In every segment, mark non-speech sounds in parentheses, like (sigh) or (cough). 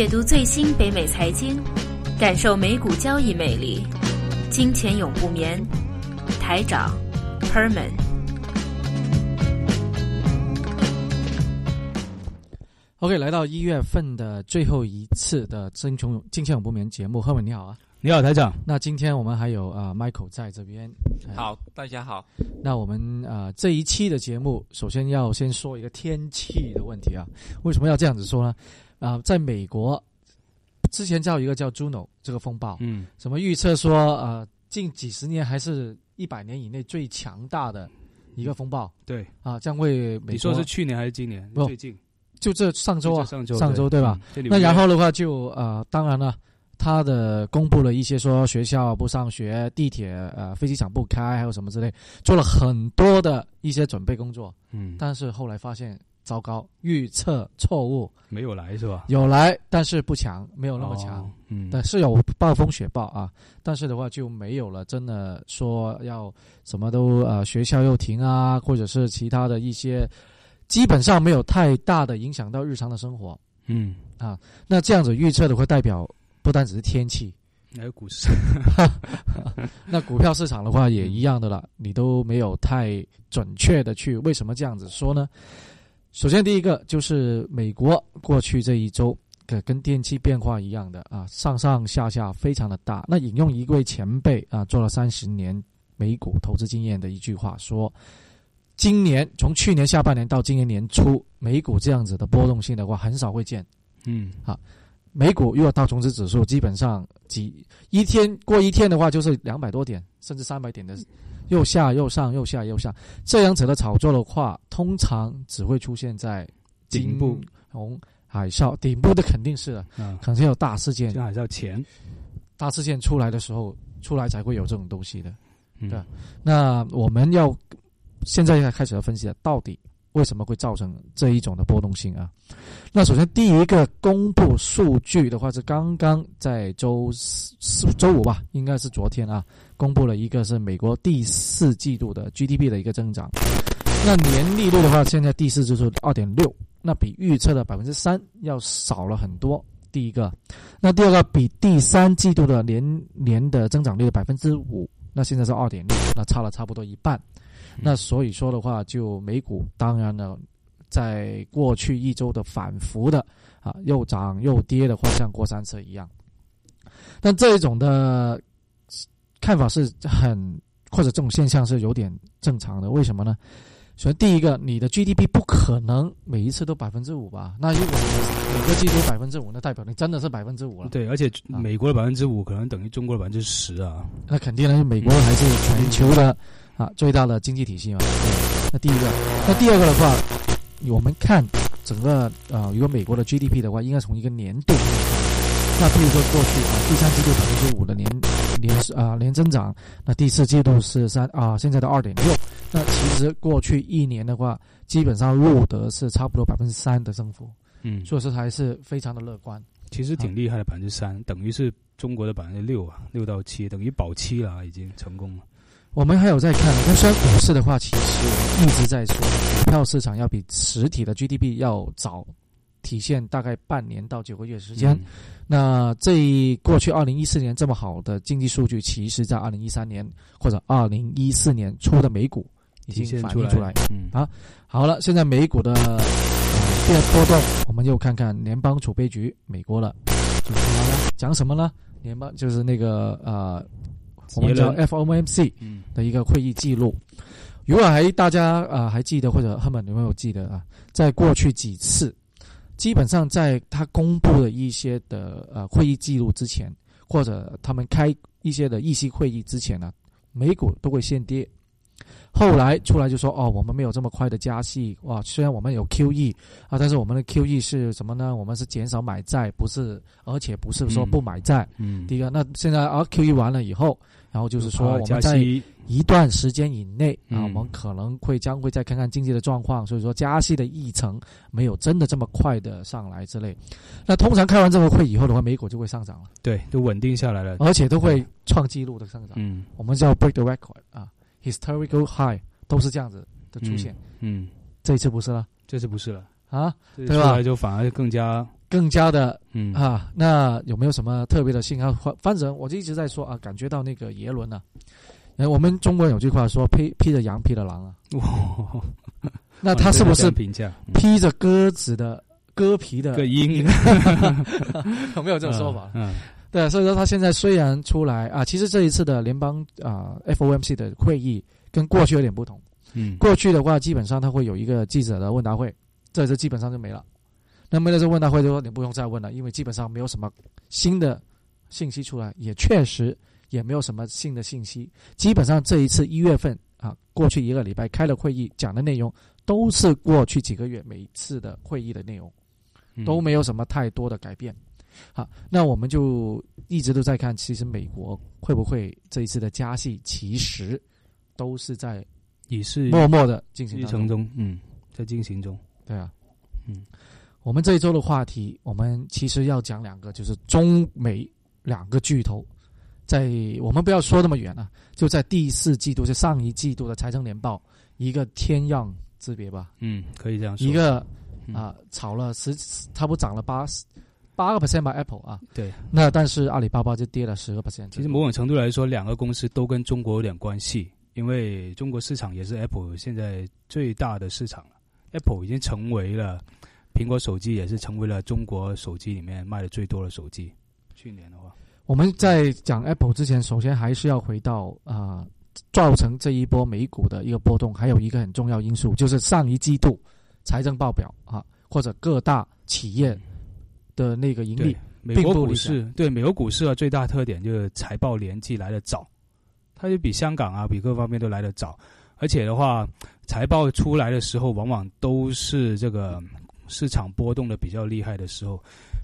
解读最新北美财经，感受美股交易魅力。金钱永不眠，台长 Perman。OK，来到一月份的最后一次的《金穷金钱永不眠》节目，，Herman 你好啊，你好台长。那今天我们还有啊、Michael 在这边。哎好，大家好。那我们呃这一期的节目，首先要先说一个天气的问题啊。为什么要这样子说呢？啊、在美国之前叫一个叫 Juno 这个风暴，嗯，什么预测说呃近几十年还是一百年以内最强大的一个风暴对，啊，将会美国你说是去年还是今年？不最近就这上周啊上周上周对吧？？嗯那然后的话就呃，当然了，他的公布了一些说学校不上学、地铁呃飞机场不开，还有什么之类，做了很多的一些准备工作，嗯，但是后来发现糟糕，预测错误，没有来是吧？有来但是不强，没有那么强。哦，嗯，但是有暴风雪暴啊，但是的话就没有了，真的说要什么都呃学校又停啊，或者是其他的一些，基本上没有太大的影响到日常的生活。嗯啊，那这样子预测的会代表不单只是天气，还有股市，(laughs) 那股票市场的话也一样的了，你都没有太准确的去为什么这样子说呢？首先第一个就是美国过去这一周跟跟电器变化一样的啊，上上下下非常的大。那引用一位前辈啊，做了三十年美股投资经验的一句话说。今年从去年下半年到今年年初，美股这样子的波动性的话，很少会见。嗯，美股如果道琼斯指数基本上几一天过一天的话，就是两百多点，甚至三百点的，又下又上又下又下，这样子的炒作的话，通常只会出现在顶部。红海啸顶部的肯定是的，啊，肯定有大事件。还是要钱，大事件出来的时候，出来才会有这种东西的。嗯。对那我们要现在要开始要分析了，到底为什么会造成这一种的波动性啊？那首先第一个公布数据的话是刚刚在周四周五吧，应该是昨天啊，公布了一个是美国第四季度的 GDP 的一个增长。那年利率的话，现在第四季度二点六，那比预测的百分之三要少了很多。第一个，那第二个比第三季度的年年的增长率百分之五，那现在是二点六，那差了差不多一半。那所以说的话，就美股当然了，在过去一周的反复的啊，又涨又跌的话，像过山车一样。但这一种的看法是很，或者这种现象是有点正常的。为什么呢？首先，第一个，你的 GDP 不可能每一次都百分之五吧？那如果你每个季度百分之五，那代表你真的是百分之五了。对，而且啊美国的百分之五可能等于中国的百分之十啊，那肯定呢，美国还是全球的啊最大的经济体系嘛。对那第一个，那第二个的话，我们看整个呃，如果美国的 GDP 的话，应该从一个年度。那譬如说过去啊，第三季度百分之五的年年啊年增长，那第四季度是三啊现在的二点六。那其实过去一年的话，基本上录得是差不多百分之三的增幅，嗯，所以说还是非常的乐观。其实挺厉害的，百分之三，等于是中国的百分之六啊，六到七，等于保七了啊，已经成功了。我们还有在看，那虽然股市的话，其实我们一直在说，股票市场要比实体的 GDP 要早体现大概半年到九个月时间。嗯。那这过去二零一四年这么好的经济数据，其实在二零一三年或者二零一四年初的美股已体经反映出来。嗯。啊好了，现在美股的波动，我们又看看联邦储备局美国了，就是什么呢？讲什么呢？联邦就是那个呃，我们叫 FOMC。嗯的一个会议记录。如果还大家啊、呃还记得或者他们有没有记得啊？在过去几次，基本上在他公布的一些的呃会议记录之前，或者他们开一些的议息会议之前呢，美股都会先跌。后来出来就说哦，我们没有这么快的加息哇，虽然我们有 QE 啊，但是我们的 QE 是什么呢？我们是减少买债，不是，而且不是说不买债。嗯，第一个，那现在啊 QE 完了以后，然后就是说我们在，一段时间以内啊，嗯我们可能会将会再看看经济的状况，所以说加息的议程没有真的这么快的上来之类。那通常开完这个会以后的话，美股就会上涨了，对，都稳定下来了。而且都会创纪录的上涨。嗯我们叫 break the record 啊，historical high 都是这样子的出现。嗯，这一次不是了这次不是了，啊，对吧就反而更加更加的嗯啊。那有没有什么特别的信号？反反正我就一直在说啊，感觉到那个耶伦呢、呃，我们中国有句话说披披着羊皮的狼啊，哇，那他是不是评价嗯披着鸽子的鸽皮的个？鹰 (laughs) 有没有这种说法？嗯对，所以说他现在虽然出来啊，其实这一次的联邦啊 FOMC 的会议跟过去有点不同。嗯过去的话，基本上他会有一个记者的问答会，这次基本上就没了。那没了这问答会，就说你不用再问了，因为基本上没有什么新的信息出来，也确实也没有什么新的信息。基本上这一次一月份啊，过去一个礼拜开了会议，讲的内容都是过去几个月每一次的会议的内容。嗯都没有什么太多的改变。好，那我们就一直都在看，其实美国会不会这一次的加息，其实都是在也是默默的进行继当中。中，嗯，在进行中，对啊，嗯，我们这一周的话题，我们其实要讲两个，就是中美两个巨头，在我们不要说那么远啊，就在第四季度，就上一季度的财政年报，一个天壤之别吧，嗯，可以这样说，一个嗯。啊、炒了十，差不多涨了八十八个 percent 吧，Apple 啊，对，那但是阿里巴巴就跌了十个 percent。其实某种程度来说，两个公司都跟中国有点关系，因为中国市场也是 Apple 现在最大的市场了。Apple 已经成为了苹果手机，也是成为了中国手机里面卖的最多的手机。去年的话，我们在讲 Apple 之前，首先还是要回到啊、造成这一波美股的一个波动，还有一个很重要因素，就是上一季度财政报表啊，或者各大企业的那个盈利，美国股市，对美国股市的最大特点就是财报年季来的早，它就比香港啊，比各方面都来得早，而且的话，财报出来的时候，往往都是这个市场波动的比较厉害的时候，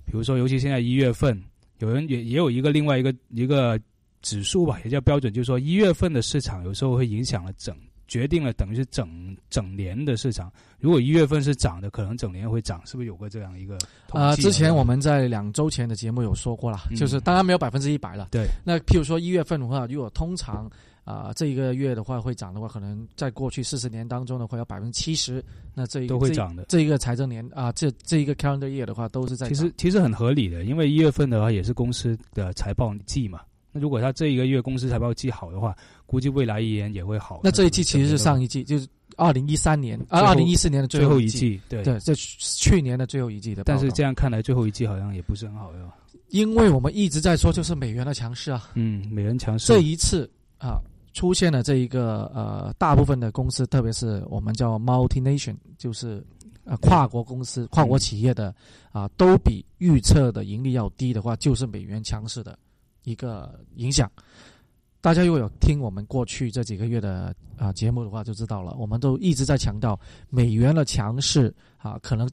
比如说，尤其现在一月份，有人也也有一个另外一个一个指数吧，也叫标准，就是说一月份的市场有时候会影响了整。决定了等于是整整年的市场，如果一月份是涨的，可能整年会涨，是不是有个这样一个统啊、计之前我们在两周前的节目有说过了，嗯就是当然没有百分之一百了。对，那譬如说一月份的话，如果通常啊、这一个月的话会涨的话，可能在过去四十年当中的话，有百分之七十，那这一个都会涨的。这一个财政年啊，这这一个 calendar year 的话，都是在其实其实很合理的，因为一月份的话也是公司的财报季嘛。那如果他这一个月公司财报季好的话，估计未来一年也会好。那这一季其实是上一一季，就是二零一三年啊，二零一四年的最后一季，对。对，这去年的最后一季的。但是这样看来，最后一季好像也不是很好哟。因为我们一直在说，就是美元的强势啊，嗯，美元强势。这一次啊，出现了这一个呃，大部分的公司，特别是我们叫 multination，就是呃跨国公司、跨国企业的啊，都比预测的盈利要低的话，就是美元强势的一个影响。大家如果有听我们过去这几个月的啊节目的话，就知道了，我们都一直在强调美元的强势啊，可能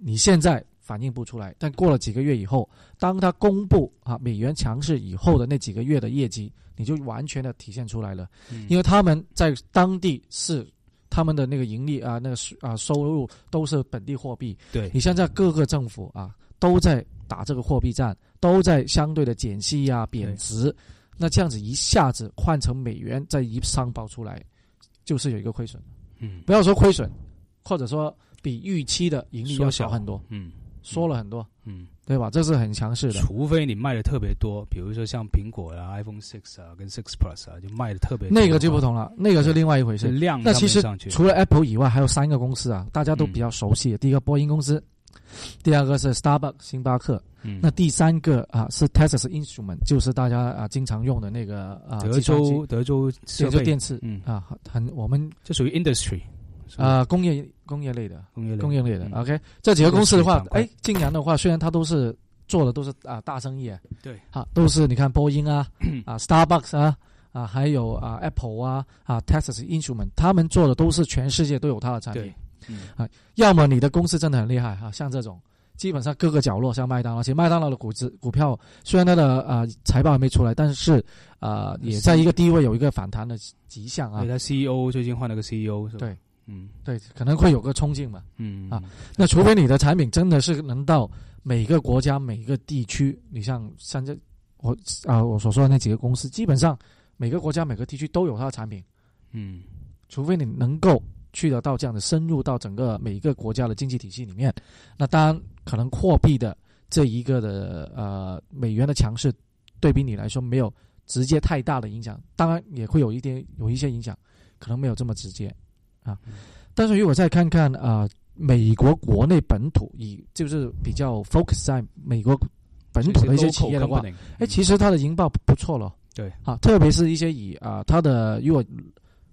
你现在反映不出来，但过了几个月以后，当它公布啊美元强势以后的那几个月的业绩，你就完全的体现出来了，嗯。因为他们在当地是他们的那个盈利啊，那个啊收入都是本地货币。对。你现在各个政府啊都在打这个货币战，都在相对的减息啊贬值，那这样子一下子换成美元再一上报出来，就是有一个亏损。嗯。不要说亏损，或者说比预期的盈利要小很多，嗯缩了很多，嗯，对吧？这是很强势的。除非你卖的特别多，比如说像苹果啊、iPhone Six 啊跟 Six Plus 啊，就卖的特别多那个就不同了，那个是另外一回事。量那其实。除了 Apple 以外，还有三个公司啊，大家都嗯比较熟悉的。第一个波音公司，第二个是 Starbucks 星巴克，嗯那第三个啊是 Texas Instrument，就是大家啊经常用的那个啊德州德州设德州，电池嗯，啊，很我们这属于 industry 啊工业工业类的工业类工业类的嗯。OK，这几个公司的话哎，竟然的话，虽然它都是做的都是啊大生意，对，啊都是你看波音啊啊 Starbucks 啊啊还有啊 Apple 啊啊 Texas Instrument，他们做的都是全世界都有它的产品。对。啊要么你的公司真的很厉害哈、像这种基本上各个角落，像麦当劳，其实麦当劳的股值股票虽然它的呃财报还没出来，但是呃也在一个低位有一个反弹的迹象啊。对，。他 CEO 最近换了个 CEO 是吧？对，嗯。对，可能会有个冲劲嘛。嗯。啊，那除非你的产品真的是能到每个国家、每个地区，你像像这我啊、我所说的那几个公司，基本上每个国家、每个地区都有它的产品，嗯。除非你能够去得到这样的深入到整个每一个国家的经济体系里面，那当然可能货币的这一个的呃美元的强势，对比你来说没有直接太大的影响，当然也会有一点有一些影响，可能没有这么直接啊。但是如果再看看啊，美国国内本土以就是比较 focus 在美国本土的一些企业的话，哎，其实它的营报不错了。对，啊，特别是一些以啊它的如果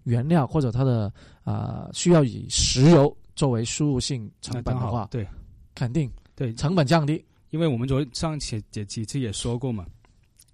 原料或者它的啊需要以石油作为输入性成本的话，对，肯定对成本降低。因为我们昨上几几几次也说过嘛，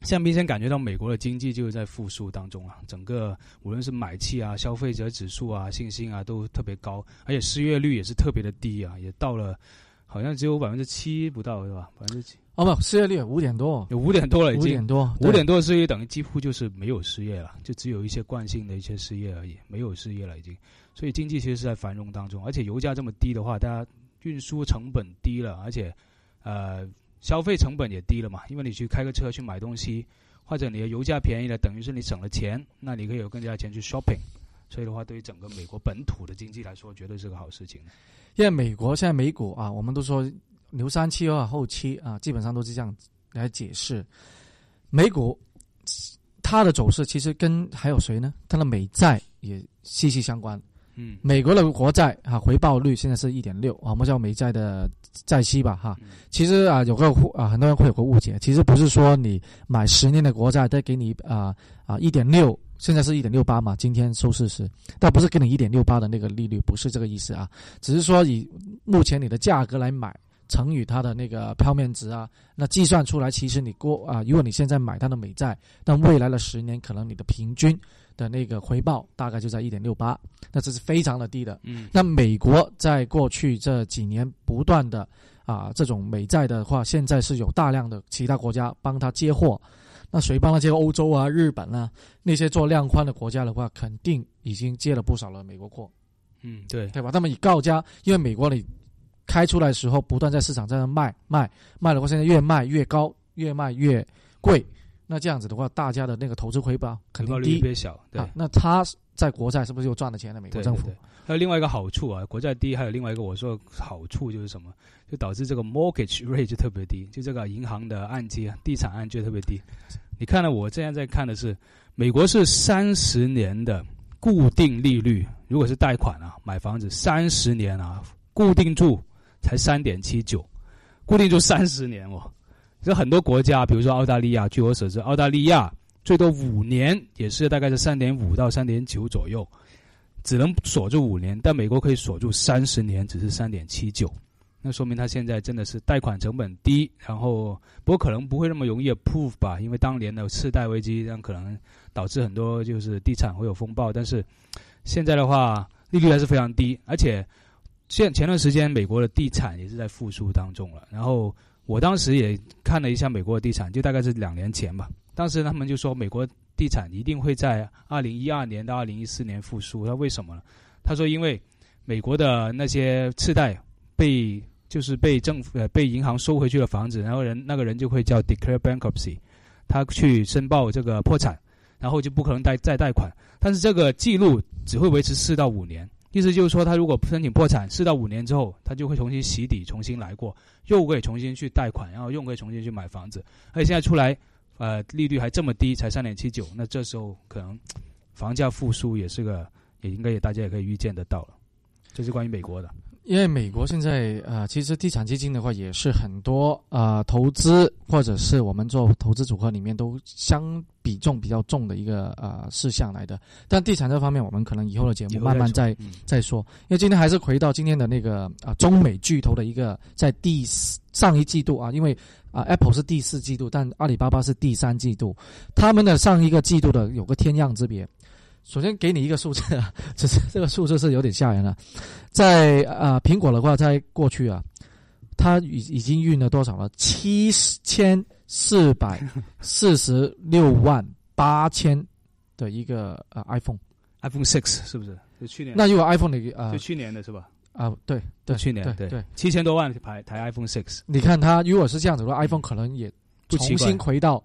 现在明显感觉到美国的经济就是在复苏当中啊，整个无论是买气啊、消费者指数啊、信心啊都特别高，而且失业率也是特别的低啊，也到了好像只有百分之七不到是吧？百分之七。哦不，失业率五点多，有五点多了，已经五点多，五点多的失业等于几乎就是没有失业了，就只有一些惯性的一些失业而已，没有失业了已经。所以经济其实是在繁荣当中，而且油价这么低的话，大家运输成本低了，而且呃消费成本也低了嘛，因为你去开个车去买东西，或者你的油价便宜了，等于是你省了钱，那你可以有更加钱去 shopping。所以的话，对于整个美国本土的经济来说，绝对是个好事情。因为美国现在美股啊，我们都说。牛三期啊，后期啊，基本上都是这样来解释。美股它的走势其实跟还有谁呢？它的美债也息息相关。嗯，美国的国债啊，回报率现在是一点六啊，我们叫美债的债息吧哈。其实啊，有个啊，很多人会有个误解，其实不是说你买十年的国债再给你啊啊一点六，现在是一点六八嘛，今天收市时，但不是给你一点六八的那个利率，不是这个意思啊，只是说以目前你的价格来买。乘以它的那个票面值啊，那计算出来，其实你过啊，如果你现在买它的美债，但未来的十年可能你的平均的那个回报大概就在一点六八，那这是非常的低的。嗯，那美国在过去这几年不断的啊，这种美债的话，现在是有大量的其他国家帮他接货，那谁帮他接？欧洲啊、日本啊那些做量宽的国家的话，肯定已经接了不少了美国货。嗯，对，对吧？那么以告价，因为美国你。开出来的时候，不断在市场在那卖卖卖的话，现在越卖越高，越卖越贵。那这样子的话，大家的那个投资回报肯定低，越小。对，那他在国债是不是又赚了钱了？美国政府还有另外一个好处啊，国债低，还有另外一个我说好处就是什么？就导致这个 mortgage rate 就特别低，就这个银行的按揭、地产按揭特别低。你看了我这样在看的是，美国是三十年的固定利率，如果是贷款啊，买房子三十年啊，固定住。才三点七九，固定住三十年哦。这很多国家，比如说澳大利亚，据我所知，澳大利亚最多五年也是大概是三点五到三点九左右，只能锁住五年。但美国可以锁住三十年，只是三点七九，那说明它现在真的是贷款成本低。然后不过可能不会那么容易 approve 吧，因为当年的次贷危机让可能导致很多就是地产会有风暴。但是现在的话，利率还是非常低，而且。现前段时间，美国的地产也是在复苏当中了。然后我当时也看了一下美国的地产，就大概是两年前吧。当时他们就说，美国地产一定会在二零一二年到二零一四年复苏。他为什么呢？他说，因为美国的那些次贷被就是被政府呃被银行收回去的房子，然后人那个人就会叫 declare bankruptcy，他去申报这个破产，然后就不可能贷再贷款。但是这个记录只会维持四到五年。意思就是说，他如果申请破产，四到五年之后，他就会重新洗底，重新来过，又可以重新去贷款，然后又可以重新去买房子。而且现在出来，呃，利率还这么低，才三点七九，那这时候可能房价复苏也是个，也应该也大家也可以预见得到了。这是关于美国的。因为美国现在呃，其实地产基金的话也是很多呃，投资或者是我们做投资组合里面都相比重比较重的一个呃事项来的。但地产这方面，我们可能以后的节目慢慢再再说。因为今天还是回到今天的那个啊，中美巨头的一个在第上一季度啊，因为啊，Apple 是第四季度，但阿里巴巴是第三季度，他们的上一个季度的有个天壤之别。首先给你一个数字啊，(laughs) 只是这个数字是有点吓人了。在啊，苹果的话，在过去啊，它已已经运了多少了？七千四百四十六万八千的一个呃 iPhone，iPhone Six 是不是？就去年。那如果 iPhone 的啊，就去年的是吧？啊，对对，去年对对，七千多万台台 iPhone Six。你看它如果是这样子的话，iPhone 可能也重新回到。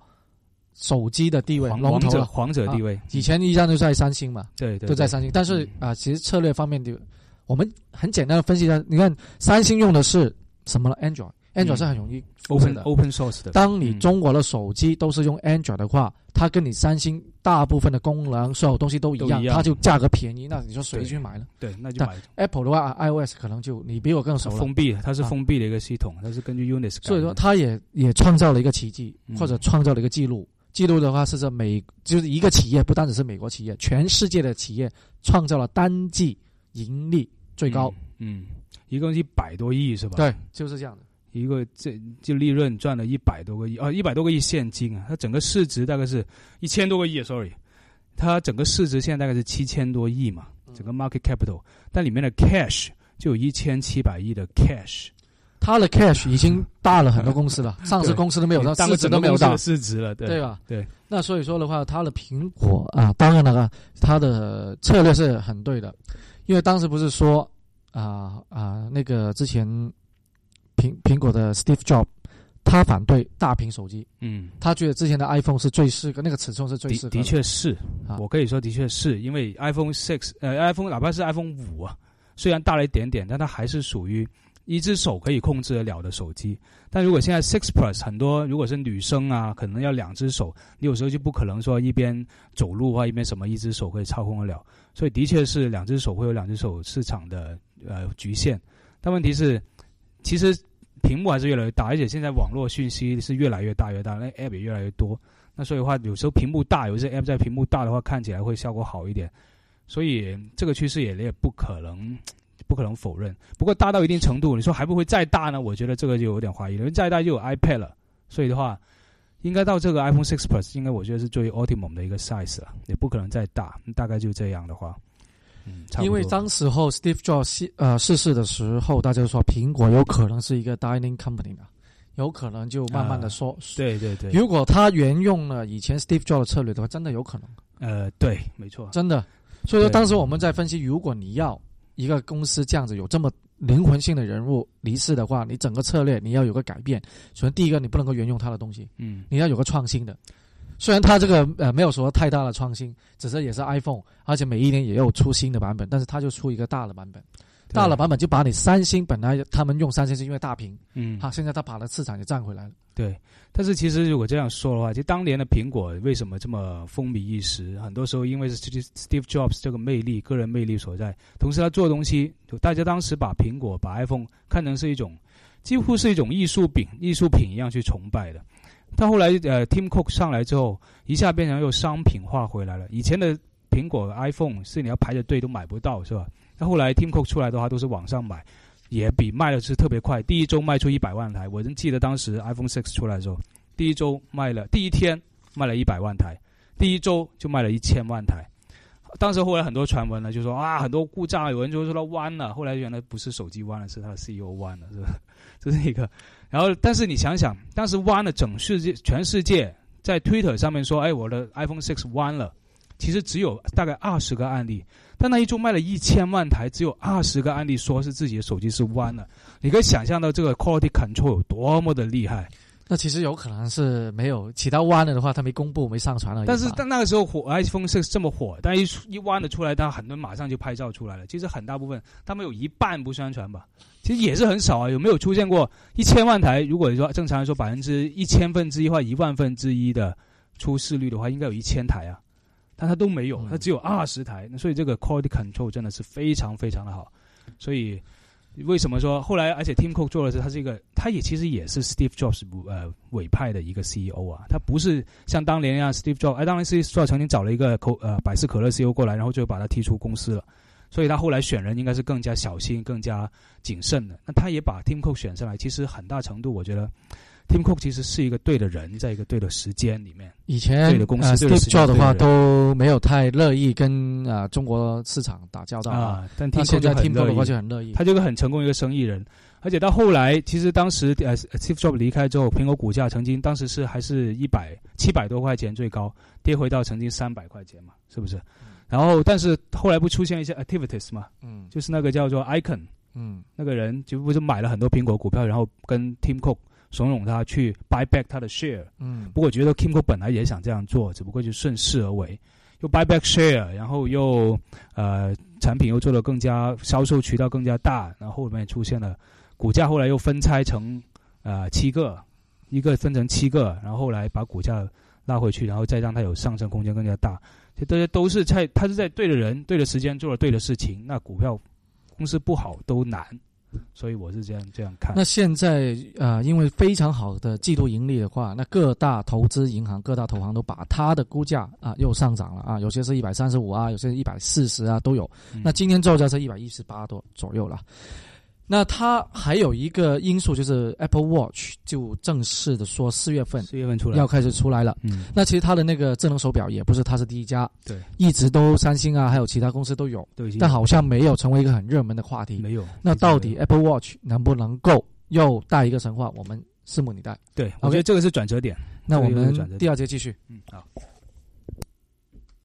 手机的地位，龙头了，皇者地位。以前一向都在三星嘛，对，对都在三星。但是啊，其实策略方面的，我们很简单的分析一下。你看，三星用的是什么呢？Android，，Android 是很容易 open 的。open source 的。当你嗯中国的手机都是用 Android 的话，它跟你三星大部分的功能所有东西都一样，它就价格便宜，那你说谁去买呢对，那就买？Apple 的话，iOS 可能就你比我更熟了。封闭的，它是啊封闭的一个系统，它是根据 Unix。所以说，它也也创造了一个奇迹，嗯或者创造了一个记录。记录的话是这美，就是一个企业，不单只是美国企业，全世界的企业创造了单季盈利最高。嗯，嗯，一共一百多亿是吧？，对，就是这样的。一个这就利润赚了一百多个亿，啊，一百多个亿现金啊，它整个市值大概是一千多个亿，sorry，它整个市值现在大概是七千多亿嘛，嗯整个 market capital，但里面的 cash 就有一千七百亿的 cash，它的 cash 已经大了很多公司了，上市公司都没有到，当市值都没有到，市值了，对对吧？对。那所以说的话，它的苹果啊，当然了啊，它的策略是很对的，因为当时不是说啊啊那个之前苹苹果的 Steve Jobs 他反对大屏手机，嗯，他觉得之前的 iPhone 是最适合那个尺寸是最适合的。的确是啊，我可以说的确是因为 iPhone six 呃 iPhone 哪怕是 iPhone 五啊，虽然大了一点点，但它还是属于一只手可以控制得了的手机。但如果现在 Six Plus 很多如果是女生啊，可能要两只手，你有时候就不可能说一边走路啊一边什么一只手可以操控得了，所以的确是两只手会有两只手市场的呃局限。但问题是，其实屏幕还是越来越大，而且现在网络讯息是越来越大越大，那 App 也越来越多。那所以的话，有时候屏幕大，有些 App 在屏幕大的话，看起来会效果好一点。所以这个趋势也也不可能不可能否认。不过大到一定程度，你说还不会再大呢？我觉得这个就有点怀疑了。因为再大就有 iPad 了，所以的话，应该到这个 iPhone 6 Plus，应该我觉得是最 optimum 的一个 size 了，也不可能再大。大概就这样的话，嗯，因为当时候 Steve Jobs 呃逝世的时候，大家就说苹果有可能是一个 dining company 啊，有可能就慢慢的说，对对对，如果他沿用了以前 Steve Jobs 的策略的话，真的有可能，呃，对，没错，真的。所以说当时我们在分析，如果你要一个公司这样子有这么灵魂性的人物离世的话，你整个策略你要有个改变。首先第一个，你不能够沿用他的东西，嗯你要有个创新的。虽然他这个呃没有说太大的创新，只是也是 iPhone，而且每一年也有出新的版本，但是他就出一个大的版本。大的版本就把你三星本来他们用三星是因为大屏，嗯，哈，现在他把它市场也占回来了。对，但是其实如果这样说的话，就当年的苹果为什么这么风靡一时？很多时候因为是 Steve Jobs 这个魅力、个人魅力所在，同时他做东西，就大家当时把苹果、把 iPhone 看成是一种几乎是一种艺术品、艺术品一样去崇拜的。到后来呃，Tim Cook 上来之后，一下变成又商品化回来了。以前的苹果 iPhone 是你要排着队都买不到，是吧？后来 Tim Cook 出来的话，都是网上买。也比卖的是特别快，第一周卖出一百万台。我仍记得当时 iPhone 6出来的时候，第一周卖了，第一天卖了一百万台，第一周就卖了一千万台。当时后来很多传闻呢，就说啊很多故障，有人就说它弯了，后来原来不是手机弯了，是它的 CEO 弯了，是吧？(laughs) 这是一个。然后，但是你想想，当时弯了，整世界全世界在 Twitter 上面说，哎，我的 iPhone 6弯了，其实只有大概二十个案例。但那一周卖了一千万台，只有二十个案例说是自己的手机是弯了。你可以想象到这个 quality control 有多么的厉害。那其实有可能是没有起到弯了的话，他没公布、没上传了。但是但那个时候火 iPhone 是这么火，但一一弯了出来，但很多人马上就拍照出来了。其实很大部分他们有一半不宣传吧，其实也是很少啊。有没有出现过一千万台？如果说正常来说百分之一千分之一或一万分之一的出事率的话，应该有一千台啊。但它都没有，它只有二十台，所以这个 quality control 真的是非常非常的好。所以为什么说后来，而且 Tim Cook 做的是，他是一个，他也其实也是 Steve Jobs 呃委派的一个 CEO 啊，他不是像当年一样 Steve Jobs，哎，当年 Steve Jobs 曾经找了一个可呃百事可乐 CEO 过来，然后就把他踢出公司了。所以他后来选人应该是更加小心、更加谨慎的。那他也把 Tim Cook 选上来，其实很大程度我觉得 Tim Cook 其实是一个对的人，在一个对的时间里面。以前对的公司呃 Steve Jobs 的话的都没有太乐意跟啊、呃中国市场打交道。啊，但那 Tim 现在就 Tim 很 Cook 的话就很乐意。他就是很成功一个生意人，而且到后来，其实当时呃，Steve Jobs 离开之后，苹果股价曾经当时是还是一百七百多块钱最高，跌回到曾经三百块钱嘛，是不是？然后，但是后来不出现一些 activities 嘛，嗯。就是那个叫做 Icon 嗯。那个人，就不是买了很多苹果股票，然后跟 Tim Cook 怂恿他去 buy back 他的 share。嗯不过我觉得 Tim Cook 本来也想这样做，只不过就顺势而为，又 buy back share，然后又呃产品又做得更加销售渠道更加大，然后后面出现了股价后来又分拆成呃七个，一个分成七个，然后后来把股价拉回去，然后再让它有上升空间更加大。这些都是在他是在对的人、对的时间做了对的事情，那股票公司不好都难。所以我是这样这样看。那现在呃，因为非常好的季度盈利的话，那各大投资银行、各大投行都把它的估价啊又上涨了啊，有些是一百三十五啊，有些是一百四十啊都有。那今天造价是一百一十八多左右了。那它还有一个因素就是 Apple Watch 就正式的说四月份四月份出来要开始出来了。嗯，那其实它的那个智能手表也不是它是第一家，对，一直都三星啊，还有其他公司都有，都已经但好像没有成为一个很热门的话题。没有。那到底 Apple Watch 能不能够又带一个神话？我们拭目以待。对，我觉得这个是转折点。那我们第二节继续。嗯，好。